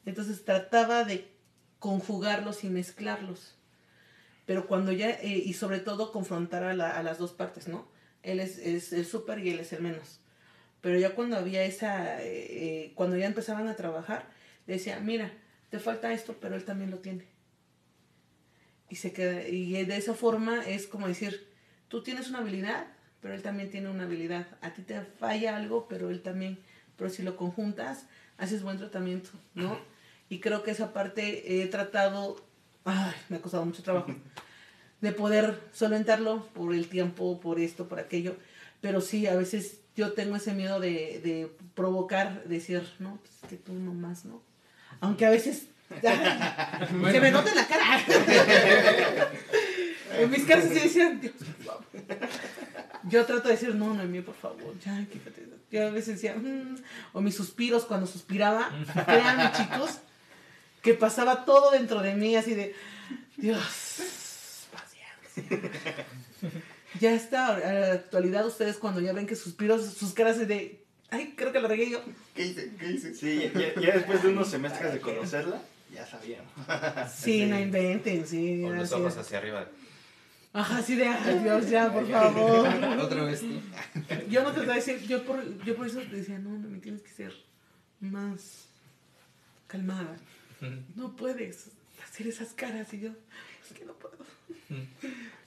Speaker 3: Entonces trataba de conjugarlos y mezclarlos. Pero cuando ya, eh, y sobre todo confrontar a, a, las dos partes, ¿no? Él es, es el súper y él es el menos. Pero ya cuando había esa, eh, eh, cuando ya empezaban a trabajar, decía, mira, te falta esto, pero él también lo tiene. Y, se queda, y de esa forma es como decir, tú tienes una habilidad, pero él también tiene una habilidad. A ti te falla algo, pero él también. Pero si lo conjuntas, haces buen tratamiento, ¿no? Y creo que esa parte he tratado, ay, me ha costado mucho trabajo, de poder solventarlo por el tiempo, por esto, por aquello. Pero sí, a veces yo tengo ese miedo de, de provocar, decir, no, pues es que tú nomás, ¿no? Aunque a veces se me nota en la cara. en mis caras sí decían, Dios, por favor. Yo trato de decir, no, no, mí, por favor, ya, quítate. Yo a veces decía, mm", o mis suspiros cuando suspiraba, créanme, chicos, que pasaba todo dentro de mí, así de, Dios, paciencia ya está, a la actualidad ustedes cuando ya ven que suspiros, sus caras de, ay, creo que lo regué yo.
Speaker 4: ¿Qué hice? ¿Qué hice? Sí, ya, después de unos semestres de conocerla, ya sabían.
Speaker 3: Sí, no inventen, sí.
Speaker 2: Con los ojos hacia arriba.
Speaker 3: Ajá, así de, ay Dios, ya, por favor.
Speaker 5: Otra vez
Speaker 3: Yo no te voy a decir, yo por, yo por eso te decía, no, no, me tienes que ser más calmada. No puedes hacer esas caras y yo, es que no puedo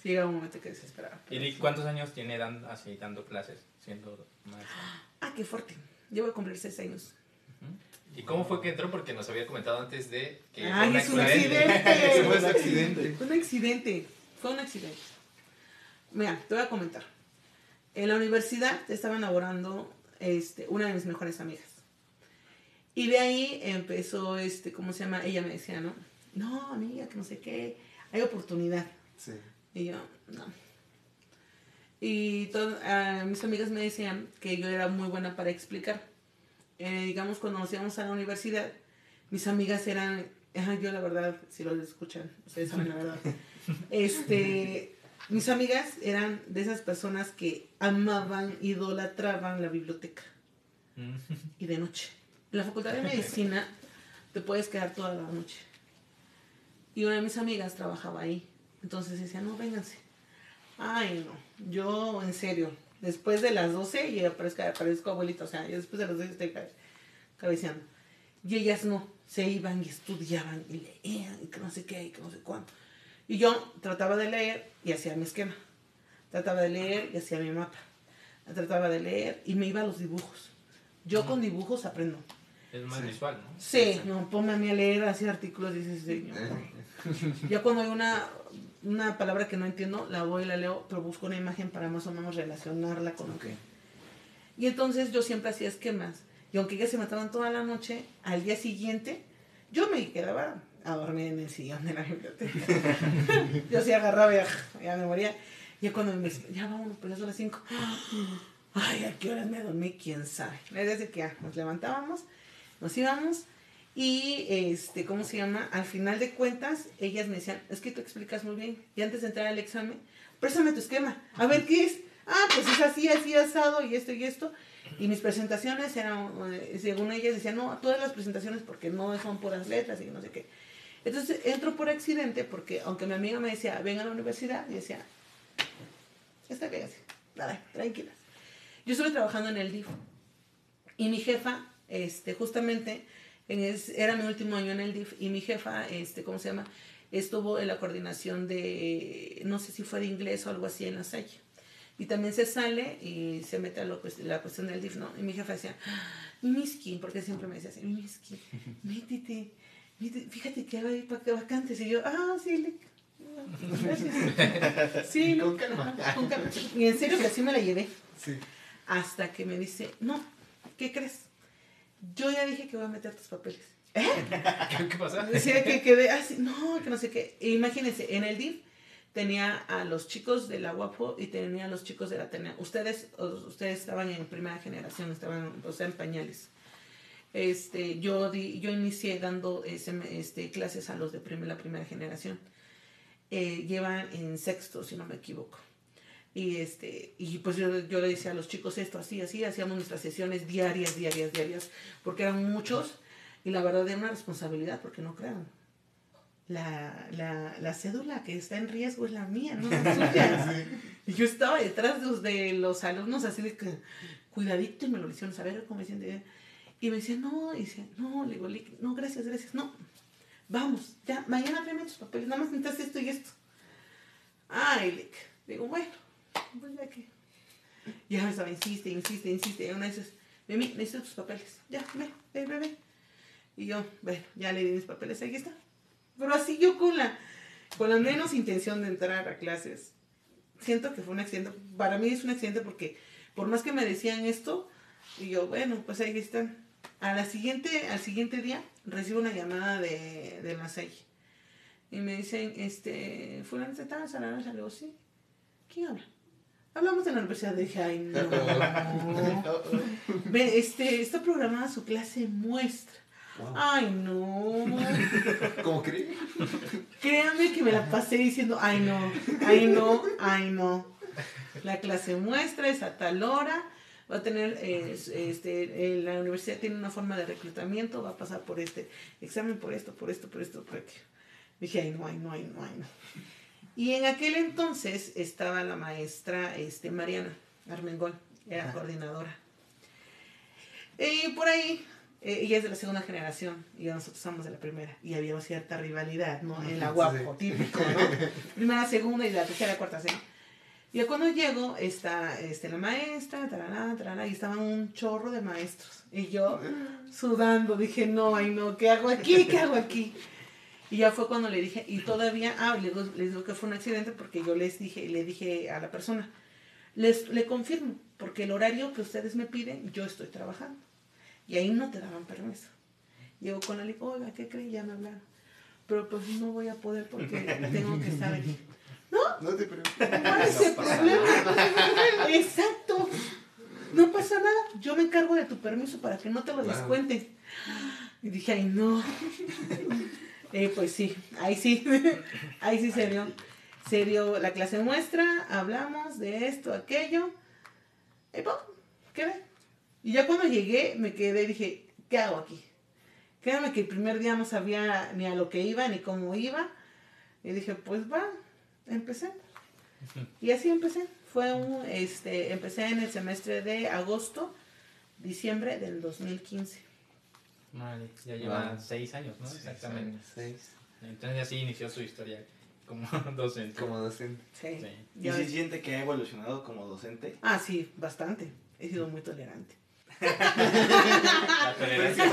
Speaker 3: llega un momento que desesperaba.
Speaker 1: ¿Y cuántos años tiene dando, así, dando clases, siendo maestra?
Speaker 3: Ah, qué fuerte. Yo voy a cumplir seis años.
Speaker 2: ¿Y cómo fue que entró? Porque nos había comentado antes de que
Speaker 3: Ay, fue
Speaker 2: es
Speaker 3: un accidente.
Speaker 5: fue un accidente.
Speaker 3: Fue un accidente. Fue un accidente. Mira, te voy a comentar. En la universidad estaba enamorando este, una de mis mejores amigas. Y de ahí empezó, este, ¿cómo se llama? Ella me decía, ¿no? No, amiga, que no sé qué. Hay oportunidad. Sí. Y yo, no. Y uh, mis amigas me decían que yo era muy buena para explicar. Eh, digamos, cuando nos íbamos a la universidad, mis amigas eran, yo la verdad, si lo escuchan, ustedes saben la verdad. Este, mis amigas eran de esas personas que amaban, idolatraban la biblioteca. Mm. y de noche. En la facultad de medicina te puedes quedar toda la noche. Y una de mis amigas trabajaba ahí. Entonces decía, no, vénganse. Ay, no. Yo, en serio, después de las 12 y aparezco, aparezco abuelita. O sea, yo después de las 12 estoy cabe- cabeceando. Y ellas no. Se iban y estudiaban y leían y que no sé qué y que no sé cuánto. Y yo trataba de leer y hacía mi esquema. Trataba de leer y hacía mi mapa. Trataba de leer y me iba a los dibujos. Yo con dibujos aprendo.
Speaker 1: Es más visual, ¿no?
Speaker 3: Sí, no, ponme a mí a leer así artículos y dices, señor. Ya cuando hay una, una palabra que no entiendo, la voy y la leo, pero busco una imagen para más o menos relacionarla con lo que... Y entonces yo siempre hacía esquemas. Y aunque ellas se mataban toda la noche, al día siguiente, yo me quedaba a dormir en el sillón de la biblioteca. yo sí agarraba y ya me moría. Y cuando me ya vámonos, pues ya son las 5. Ay, ¿a qué horas me dormí? ¿Quién sabe? Desde que ya nos levantábamos, nos íbamos y, este, ¿cómo se llama? Al final de cuentas, ellas me decían, es que tú explicas muy bien. Y antes de entrar al examen, préstame tu esquema. A ver, ¿qué es? Ah, pues es así, así, asado y esto y esto. Y mis presentaciones eran, eh, según ellas decían, no, todas las presentaciones porque no son puras letras y no sé qué. Entonces entro por accidente porque aunque mi amiga me decía, ven a la universidad, y decía, está bien así, nada, tranquilas. Yo estuve trabajando en el DIF y mi jefa, este, justamente, en es- era mi último año en el DIF y mi jefa, este, ¿cómo se llama? Estuvo en la coordinación de, no sé si fue de inglés o algo así en la Salle. Y también se sale y se mete a lo cuest- la cuestión del DIF, ¿no? Y mi jefa decía, Mimiski, porque siempre me decía así, métete, métete, fíjate que hay vacantes. Y yo, ah, sí, le... Gracias. Sí,
Speaker 5: Con calma.
Speaker 3: con calma. Y en serio que así me la llevé.
Speaker 5: Sí.
Speaker 3: Hasta que me dice, no, ¿qué crees? Yo ya dije que voy a meter tus papeles.
Speaker 1: ¿Qué, qué pasa?
Speaker 3: Decía que quedé así, no, que no sé qué. E imagínense, en el DIF tenía a los chicos de la UAPO y tenía a los chicos de la Atenea. Ustedes, ustedes estaban en primera generación, estaban, o sea, en pañales. Este, yo, di, yo inicié dando ese- este, clases a los de prim- la primera generación. Eh, llevan en sexto, si no me equivoco. Y, este, y pues yo, yo le decía a los chicos esto, así, así, hacíamos nuestras sesiones diarias, diarias, diarias, porque eran muchos y la verdad era una responsabilidad, porque no crean. La, la, la cédula que está en riesgo es la mía, no la suya. Y yo estaba detrás de los, de los alumnos así de que, cuidadito, y me lo hicieron saber cómo me. Y me decían, no, y decía, no, le digo, "Lick, no, gracias, gracias, no. Vamos, ya, mañana tráeme tus papeles, nada más necesitas esto y esto. Ay, Lick. Digo, bueno, pues ya que. Ya me estaba, insiste, insiste, insiste. Y una vez, Mimi, necesito tus papeles. Ya, ve, ve, ve, ve. Y yo, bueno, ya le di mis papeles, aquí está. Pero así yo con la, con la menos intención de entrar a clases. Siento que fue un accidente. Para mí es un accidente porque por más que me decían esto, y yo, bueno, pues ahí están. A la siguiente, al siguiente día recibo una llamada de, de la SEI. Y me dicen, este, fulano de tal, salano, le digo, sí. ¿Quién habla? Hablamos de la universidad. Dije, ay, no. Ve, este, está programada su clase muestra. Ay, no.
Speaker 5: ¿Cómo cree?
Speaker 3: Créanme que me la pasé diciendo, ay, no, ay, no, ay, no. La clase muestra es a tal hora. Va a tener, eh, este, eh, la universidad tiene una forma de reclutamiento, va a pasar por este examen, por esto, por esto, por esto, por aquello. Dije, ay, no, ay, no, ay, no, ay, no. Y en aquel entonces estaba la maestra este, Mariana Armengol, era coordinadora. Y por ahí, eh, ella es de la segunda generación y nosotros somos de la primera. Y había cierta rivalidad, ¿no? En la guapo, típico, ¿no? Primera, segunda y la tercera, cuarta, ¿sí? Y ya cuando llego, está este, la maestra, tarará, tarará, y estaban un chorro de maestros. Y yo sudando, dije, no, ay no, ¿qué hago aquí? ¿Qué hago aquí? Y ya fue cuando le dije, y todavía, ah, les digo, les digo que fue un accidente porque yo les dije, le dije a la persona, les, le confirmo, porque el horario que ustedes me piden, yo estoy trabajando. Y ahí no te daban permiso. Llego con la oiga, ¿qué creen? Ya me hablaron. Pero pues no voy a poder porque tengo que estar aquí.
Speaker 5: No te preocupes.
Speaker 3: ¿Cuál es el problema? Exacto. No pasa nada. Yo me encargo de tu permiso para que no te lo
Speaker 5: Claro.
Speaker 3: descuenten. Y dije, ay, no. Eh, pues sí, ahí sí. Ahí sí se dio. Se dio la clase muestra, hablamos de esto, aquello. Y pum, quedé. Y ya cuando llegué, me quedé y dije, ¿qué hago aquí? Créanme que el primer día no sabía ni a lo que iba ni cómo iba. Y dije, pues va, empecé. Y así empecé. Fue un, este, empecé en el semestre de agosto, diciembre del 2015.
Speaker 1: Vale, ya lleva
Speaker 5: Wow.
Speaker 1: seis años, ¿no?
Speaker 2: Seis
Speaker 1: Exactamente.
Speaker 5: Seis.
Speaker 1: Entonces así inició su historia como docente.
Speaker 5: Como docente.
Speaker 3: Sí.
Speaker 1: Sí.
Speaker 4: ¿Y si siente que ha evolucionado como docente?
Speaker 3: Ah, sí, bastante. He sido muy tolerante.
Speaker 1: La tolerancia.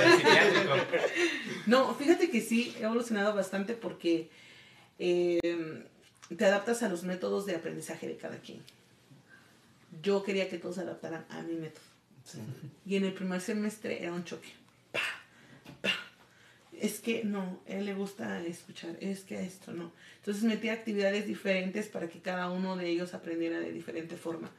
Speaker 3: No, fíjate que sí, he evolucionado bastante porque eh, te adaptas a los métodos de aprendizaje de cada quien. Yo quería que todos se adaptaran a mi método. Y en el primer semestre era un choque. Pa, pa. Es que no, a él le gusta escuchar, es que esto no. Entonces metí actividades diferentes para que cada uno de ellos aprendiera de diferente forma.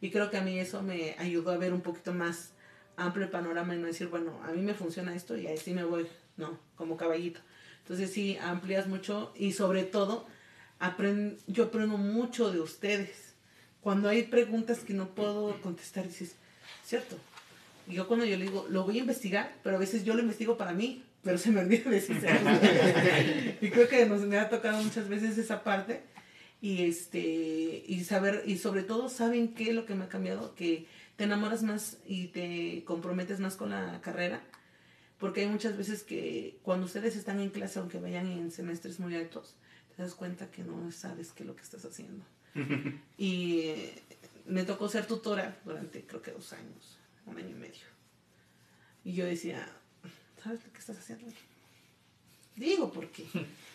Speaker 3: Y creo que a mí eso me ayudó a ver un poquito más amplio el panorama y no decir, bueno, a mí me funciona esto y ahí sí me voy, no, como caballito. Entonces sí, amplias mucho y sobre todo, aprend yo aprendo mucho de ustedes. Cuando hay preguntas que no puedo contestar, dices, cierto. Y yo cuando yo le digo, lo voy a investigar, pero a veces yo lo investigo para mí, pero se me olvida decir. y creo que nos me ha tocado muchas veces esa parte y este y saber y sobre todo saben qué es lo que me ha cambiado que te enamoras más y te comprometes más con la carrera porque hay muchas veces que cuando ustedes están en clase aunque vayan en semestres muy altos te das cuenta que no sabes qué es lo que estás haciendo y me tocó ser tutora durante creo que dos años un año y medio y yo decía sabes lo que estás haciendo digo porque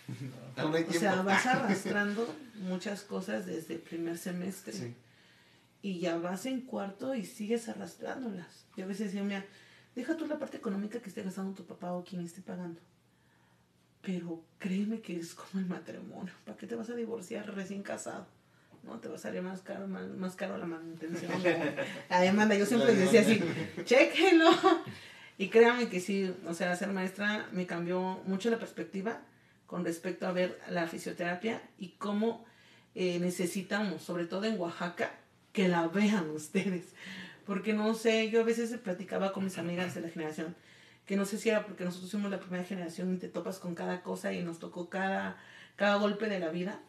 Speaker 5: Aún hay
Speaker 3: o sea, vas arrastrando muchas cosas desde el primer semestre.
Speaker 5: Sí.
Speaker 3: Y ya vas en cuarto y sigues arrastrándolas. Yo a veces decía, mira, deja tú la parte económica que esté gastando tu papá o quien esté pagando. Pero créeme que es como el matrimonio. ¿Para qué te vas a divorciar recién casado? No, te va a salir más caro, más, más caro la manutención. demanda. Yo siempre decía así, chéquenlo. Y créanme que sí, o sea, ser maestra me cambió mucho la perspectiva con respecto a ver la fisioterapia y cómo eh, necesitamos, sobre todo en Oaxaca, que la vean ustedes. Porque no sé, yo a veces platicaba con mis amigas de la generación, que no sé si era porque nosotros fuimos la primera generación y te topas con cada cosa y nos tocó cada, cada golpe de la vida,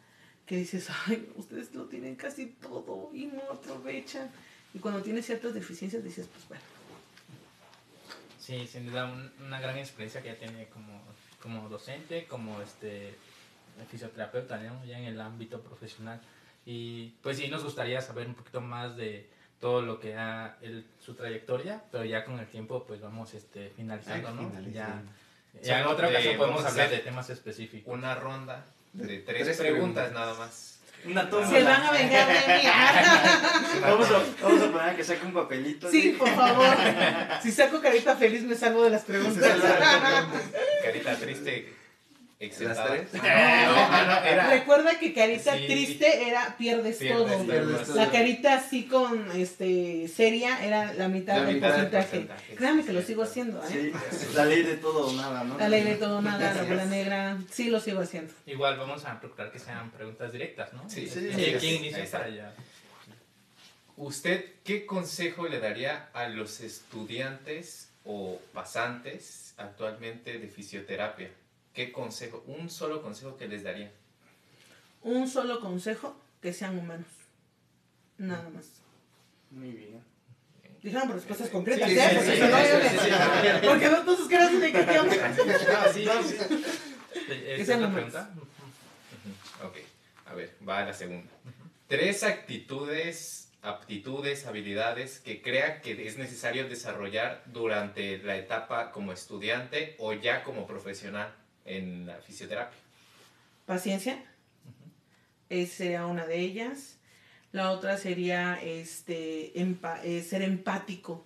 Speaker 3: que dices, ay, ustedes lo tienen casi todo y no aprovechan. Y cuando tienes ciertas deficiencias dices, pues bueno,
Speaker 1: Sí, sin duda un- una gran experiencia que ya tiene como, como docente, como este fisioterapeuta, ¿no? ya en el ámbito profesional. Y pues sí, nos gustaría saber un poquito más de todo lo que ha el, su trayectoria, pero ya con el tiempo pues vamos este, finalizando,
Speaker 5: Ay,
Speaker 1: ¿no?
Speaker 5: finalizando.
Speaker 1: Ya, ya en otra ocasión podemos hablar de temas específicos.
Speaker 2: Una ronda de tres,
Speaker 5: Tres
Speaker 2: preguntas,
Speaker 5: preguntas.
Speaker 2: nada más.
Speaker 4: Una toma.
Speaker 3: se van a vengar de mí.
Speaker 4: Vamos a, vamos a poner a que saque un papelito.
Speaker 3: Sí, por favor. Si saco carita feliz me salgo de las preguntas.
Speaker 2: Carita triste,
Speaker 5: ¿Las tres?
Speaker 2: No, no, no, era...
Speaker 3: Recuerda que carita
Speaker 1: Sí.
Speaker 3: triste era pierdes,
Speaker 2: Pierdes
Speaker 3: todo.
Speaker 5: Pierdes todo.
Speaker 3: La carita así con este seria era la mitad
Speaker 2: La
Speaker 3: del
Speaker 2: mitad del
Speaker 3: porcentaje.
Speaker 2: sí,
Speaker 3: que lo sigo haciendo, ¿eh?
Speaker 4: Sí, la ley de todo o nada, ¿no?
Speaker 3: La ley de todo nada, la bola negra, sí lo sigo haciendo.
Speaker 1: Igual vamos a procurar que sean preguntas directas, ¿no?
Speaker 2: Sí,
Speaker 4: sí,
Speaker 1: ¿quién inicia allá?
Speaker 2: ¿Usted qué consejo le daría a los estudiantes o pasantes actualmente de fisioterapia? ¿Qué consejo, un solo consejo que les daría?
Speaker 3: Un solo consejo, que sean humanos. Nada más.
Speaker 4: Muy bien.
Speaker 3: Dijeron por respuestas concretas, ¿eh? Porque no,
Speaker 2: sí,
Speaker 3: yo
Speaker 2: sí,
Speaker 3: les-
Speaker 2: sí,
Speaker 3: no caras
Speaker 1: No, sí, ¿Esta es la
Speaker 3: humanos.
Speaker 1: pregunta?
Speaker 2: Ok, a ver, va a la segunda. Tres actitudes, aptitudes, habilidades que crea que es necesario desarrollar durante la etapa como estudiante o ya como profesional en la fisioterapia.
Speaker 3: Paciencia. Esa sería una de ellas. La otra sería este, empa- eh, ser empático.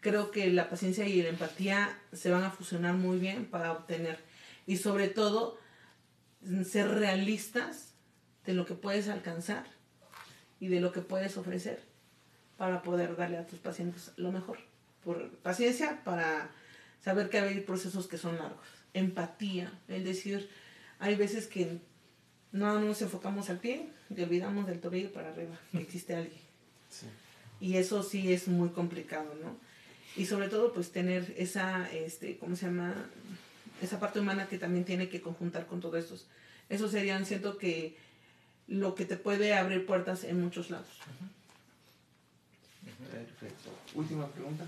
Speaker 3: Creo que la paciencia y la empatía se van a fusionar muy bien para obtener. Y sobre todo, mm, ser realistas de lo que puedes alcanzar y de lo que puedes ofrecer para poder darle a tus pacientes lo mejor. Por paciencia para saber que hay procesos que son largos. Empatía, es decir, hay veces que no nos enfocamos al pie y olvidamos del tobillo para arriba, que existe alguien.
Speaker 5: Sí.
Speaker 3: Y eso sí es muy complicado, ¿no? Y sobre todo, pues tener esa, este, ¿cómo se llama? Esa parte humana que también tiene que conjuntar con todos estos. Eso serían, siento que lo que te puede abrir puertas en muchos lados.
Speaker 5: Perfecto. Última pregunta.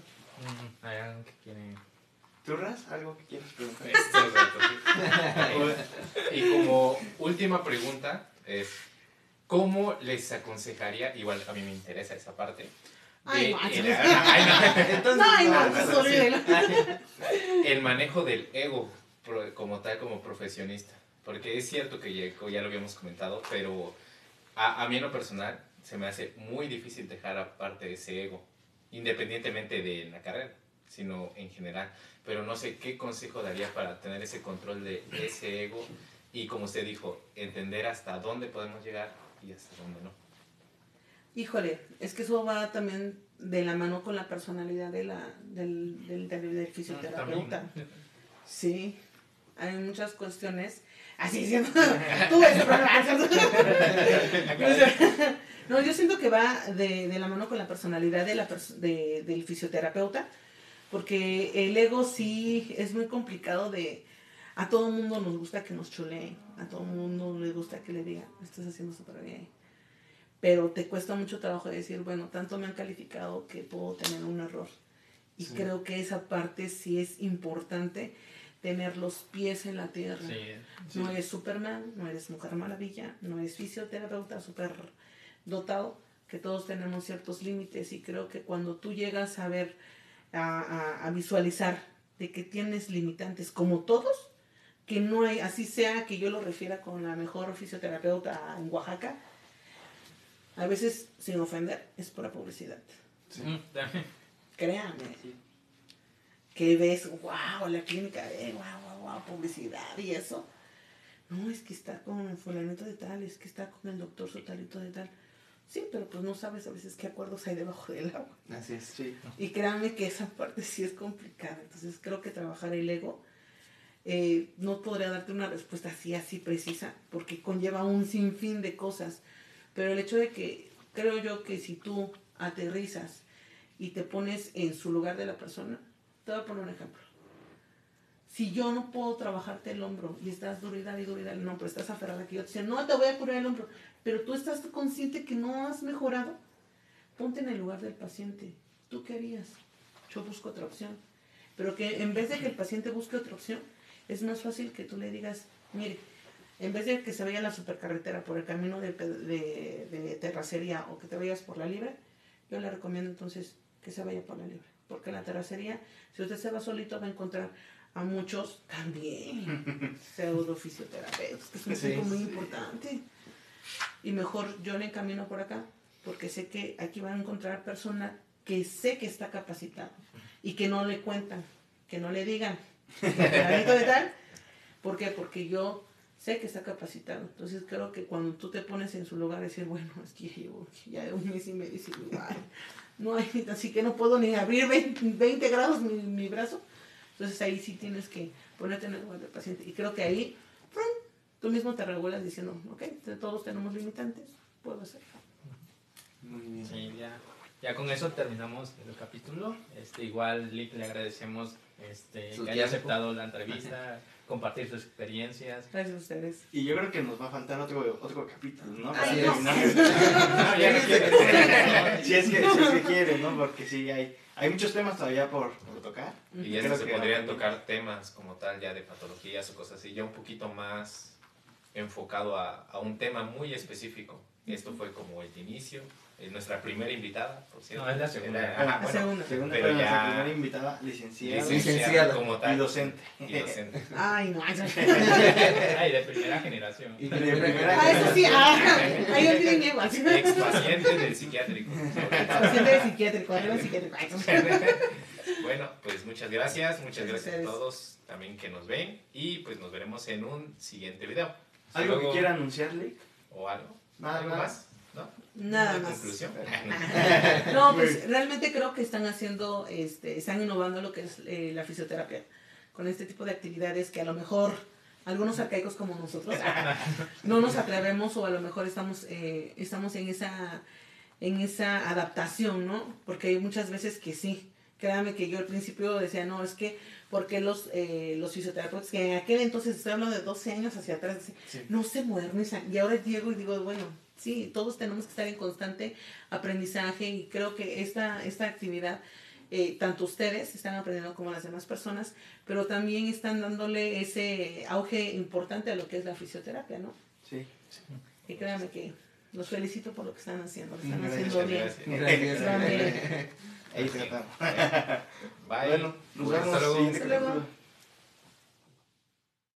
Speaker 1: Hay algo que quiere...
Speaker 4: ¿Tú, Raz, algo que quieras preguntar?
Speaker 2: Este, y como última pregunta es, ¿cómo les aconsejaría, igual a mí me interesa esa parte,
Speaker 3: Ay,
Speaker 2: el, el manejo del ego como tal, como profesionista. Porque es cierto que ya, ya lo habíamos comentado, pero a, a mí en lo personal se me hace muy difícil dejar aparte ese ego, independientemente de la carrera, sino en general. Pero no sé qué consejo daría para tener ese control de ese ego y, como usted dijo, entender hasta dónde podemos llegar y hasta dónde no.
Speaker 3: Híjole, es que eso va también de la mano con la personalidad de la, del, del, del- del fisioterapeuta. Sí, hay muchas cuestiones. Así siendo. Tú ves. No, yo siento que va de, de la mano con la personalidad de la de- del fisioterapeuta, porque el ego sí es muy complicado de... A todo mundo nos gusta que nos chuleen, a todo mundo le gusta que le digan, estás haciendo súper bien. Pero te cuesta mucho trabajo decir, bueno, tanto me han calificado que puedo tener un error. Y
Speaker 5: Sí.
Speaker 3: creo que esa parte sí es importante, tener los pies en la tierra.
Speaker 1: Sí,
Speaker 3: No eres Superman, no eres Mujer Maravilla, no eres fisioterapeuta súper dotado, que todos tenemos ciertos límites y creo que cuando tú llegas a ver, a, a- a visualizar de que tienes limitantes como todos, que no hay, así sea que yo lo refiera con la mejor fisioterapeuta en Oaxaca, a veces, sin ofender, es pura publicidad.
Speaker 1: Mm, también.
Speaker 3: Créame. Que ves, wow, la clínica, eh, wow, wow, wow, publicidad y eso. No, es que está con fulanito de tal, es que está con el doctor sotalito de tal. Sí, pero pues no sabes a veces qué acuerdos hay debajo del agua.
Speaker 5: Así es.
Speaker 4: Sí.
Speaker 3: Y créanme que esa parte sí es complicada. Entonces creo que trabajar el ego, eh, no podría darte una respuesta así, así precisa, porque conlleva un sinfín de cosas. Pero el hecho de que creo yo que si tú aterrizas y te pones en su lugar de la persona, te voy a poner un ejemplo. Si yo no puedo trabajarte el hombro y estás duro y dale, no, pero estás aferrada que yo te dice, no te voy a curar el hombro, pero tú estás consciente que no has mejorado, ponte en el lugar del paciente. ¿Tú qué harías? Yo busco otra opción. Pero que en vez de que el paciente busque otra opción, es más fácil que tú le digas, mire, en vez de que se vaya a la supercarretera por el camino de, de terracería o que te vayas por la libre, yo le recomiendo entonces que se vaya por la libre. Porque en la terracería, si usted se va solito, va a encontrar a muchos también pseudo fisioterapeutas, que es un
Speaker 5: Sí.
Speaker 3: muy importante. Y mejor yo le encamino por acá, porque sé que aquí van a encontrar personas que sé que está capacitado y que no le cuentan, que no le digan, "Fulanito de tal. ¿Por qué? Porque yo sé que está capacitado. Entonces creo que cuando tú te pones en su lugar, decir, bueno, es que ya llevo ya un mes y medio sin lugar. No hay, así que no puedo ni abrir 20, 20 grados mi, mi brazo. Entonces ahí sí tienes que ponerte en el lugar del paciente. Y creo que ahí ¡prum! tú mismo te regulas diciendo, ok, todos tenemos limitantes, puedo hacerlo.
Speaker 5: Muy bien.
Speaker 1: Sí, ya, ya con eso terminamos el capítulo. Este, igual, Lick, le agradecemos este, que haya aceptado la entrevista, compartir sus experiencias.
Speaker 3: Gracias a ustedes.
Speaker 4: Y yo creo que nos va a faltar otro, otro capítulo, ¿no? Para
Speaker 3: Ay, no.
Speaker 1: ya no quiero.
Speaker 4: si, es que, si es que quieren, ¿no? Porque sí, hay, hay muchos temas todavía por, por tocar.
Speaker 2: Y ya
Speaker 4: Creo
Speaker 2: se
Speaker 4: que-
Speaker 2: podrían tocar temas como tal, ya de patologías o cosas así, ya un poquito más enfocado a, a un tema muy específico. Esto fue como el inicio, es nuestra primera invitada, por cierto.
Speaker 1: No, es la segunda.
Speaker 2: Era- ajá, bueno,
Speaker 3: segunda.
Speaker 4: Segunda,
Speaker 2: Pero ya-
Speaker 4: nuestra primera invitada, licenciada,
Speaker 5: Licenciada.
Speaker 2: como
Speaker 4: y
Speaker 2: tal.
Speaker 4: docente.
Speaker 2: Y docente.
Speaker 3: Ay, no.
Speaker 1: Ay, de primera generación.
Speaker 5: Y
Speaker 4: De primera
Speaker 3: Ah, eso sí, ah, ahí tiene miedo.
Speaker 2: Ex paciente del psiquiátrico.
Speaker 3: Paciente de psiquiátrico, arriba el psiquiátrico.
Speaker 2: Bueno, pues muchas gracias, muchas
Speaker 3: Gracias a
Speaker 2: todos también que nos ven y pues nos veremos en un siguiente video. Hasta
Speaker 4: ¿Algo que quiera anunciarle?
Speaker 2: ¿O algo?
Speaker 4: Nada,
Speaker 2: ¿Algo
Speaker 4: nada.
Speaker 2: más? ¿No?
Speaker 3: Nada
Speaker 2: ¿Una
Speaker 3: más.
Speaker 2: conclusión?
Speaker 3: No, pues realmente creo que están haciendo, este, están innovando lo que es eh, la fisioterapia con este tipo de actividades que a lo mejor algunos arcaicos como nosotros no nos atrevemos o a lo mejor estamos, eh, estamos en esa en esa adaptación, ¿no? Porque hay muchas veces que sí, Créame que yo al principio decía, no, es que, porque los, eh, los fisioterapeutas, que en aquel entonces, estoy hablando de 12 años hacia atrás, no se modernizan. Y ahora llego y digo, bueno, sí, todos tenemos que estar en constante aprendizaje y creo que esta, esta actividad, eh, tanto ustedes están aprendiendo como las demás personas, pero también están dándole ese auge importante a lo que es la fisioterapia, ¿no?
Speaker 4: Sí.
Speaker 3: Y créanme que los felicito por lo que están haciendo, lo están haciendo bien.
Speaker 2: Gracias.
Speaker 3: Bien.
Speaker 4: Ahí tratamos.
Speaker 2: Bye.
Speaker 4: Bueno, nos
Speaker 2: Hasta
Speaker 4: vemos
Speaker 2: luego.
Speaker 4: siguiente
Speaker 3: Hasta luego.
Speaker 4: capítulo.